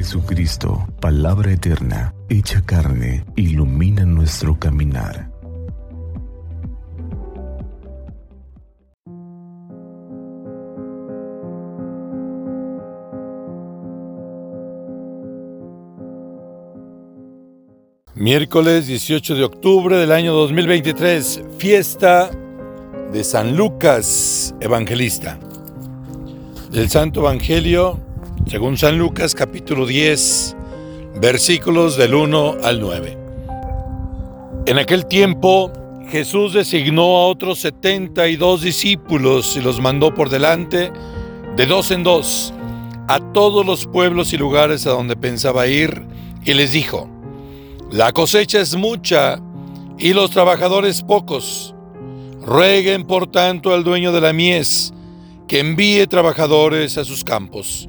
Jesucristo, palabra eterna, hecha carne, ilumina nuestro caminar. Miércoles 18 de octubre del año 2023, fiesta de San Lucas Evangelista. Del Santo Evangelio según San Lucas capítulo 10, versículos del 1 al 9. En aquel tiempo Jesús designó a otros 72 discípulos y los mandó por delante de dos en dos a todos los pueblos y lugares a donde pensaba ir y les dijo, la cosecha es mucha y los trabajadores pocos. Rueguen por tanto al dueño de la mies que envíe trabajadores a sus campos.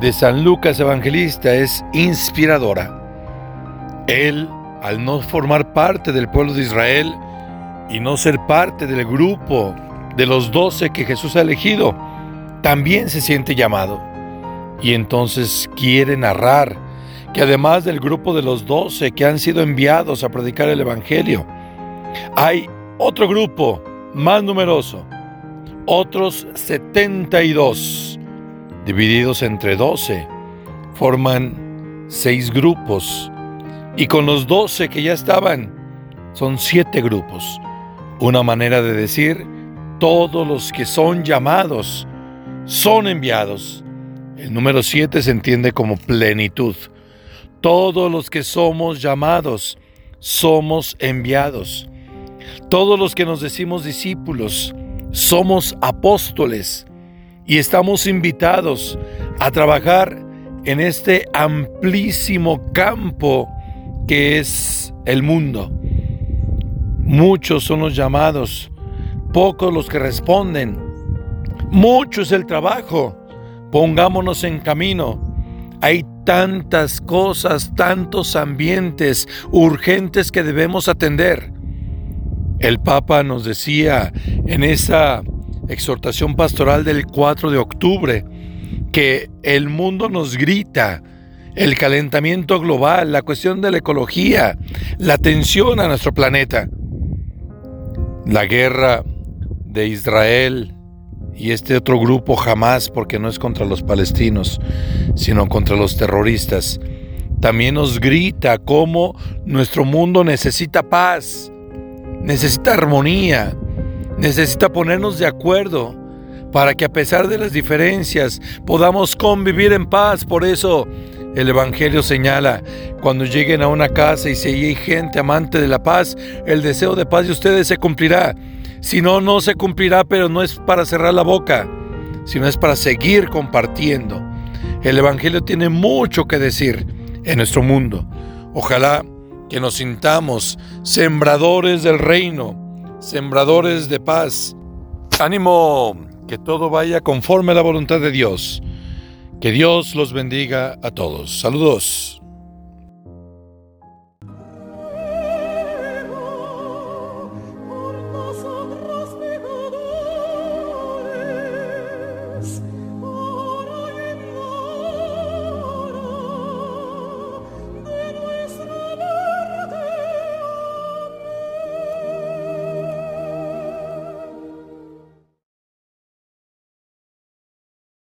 de San Lucas Evangelista es inspiradora. Él, al no formar parte del pueblo de Israel y no ser parte del grupo de los doce que Jesús ha elegido, también se siente llamado. Y entonces quiere narrar que además del grupo de los doce que han sido enviados a predicar el Evangelio, hay otro grupo más numeroso, otros 72 divididos entre doce, forman seis grupos. Y con los doce que ya estaban, son siete grupos. Una manera de decir, todos los que son llamados son enviados. El número siete se entiende como plenitud. Todos los que somos llamados somos enviados. Todos los que nos decimos discípulos somos apóstoles y estamos invitados a trabajar en este amplísimo campo que es el mundo. Muchos son los llamados, pocos los que responden. Mucho es el trabajo. Pongámonos en camino. Hay tantas cosas, tantos ambientes urgentes que debemos atender. El Papa nos decía en esa exhortación pastoral del 4 de octubre, que el mundo nos grita, el calentamiento global, la cuestión de la ecología, la tensión a nuestro planeta, la guerra de Israel y este otro grupo jamás, porque no es contra los palestinos, sino contra los terroristas, también nos grita cómo nuestro mundo necesita paz, necesita armonía, necesita ponernos de acuerdo para que a pesar de las diferencias podamos convivir en paz. Por eso el Evangelio señala, cuando lleguen a una casa y si hay gente amante de la paz, el deseo de paz de ustedes se cumplirá. Si no, no se cumplirá, pero no es para cerrar la boca, sino es para seguir compartiendo. El Evangelio tiene mucho que decir en nuestro mundo. Ojalá que nos sintamos sembradores del reino sembradores de paz. Ánimo, que todo vaya conforme a la voluntad de Dios. Que Dios los bendiga a todos. Saludos.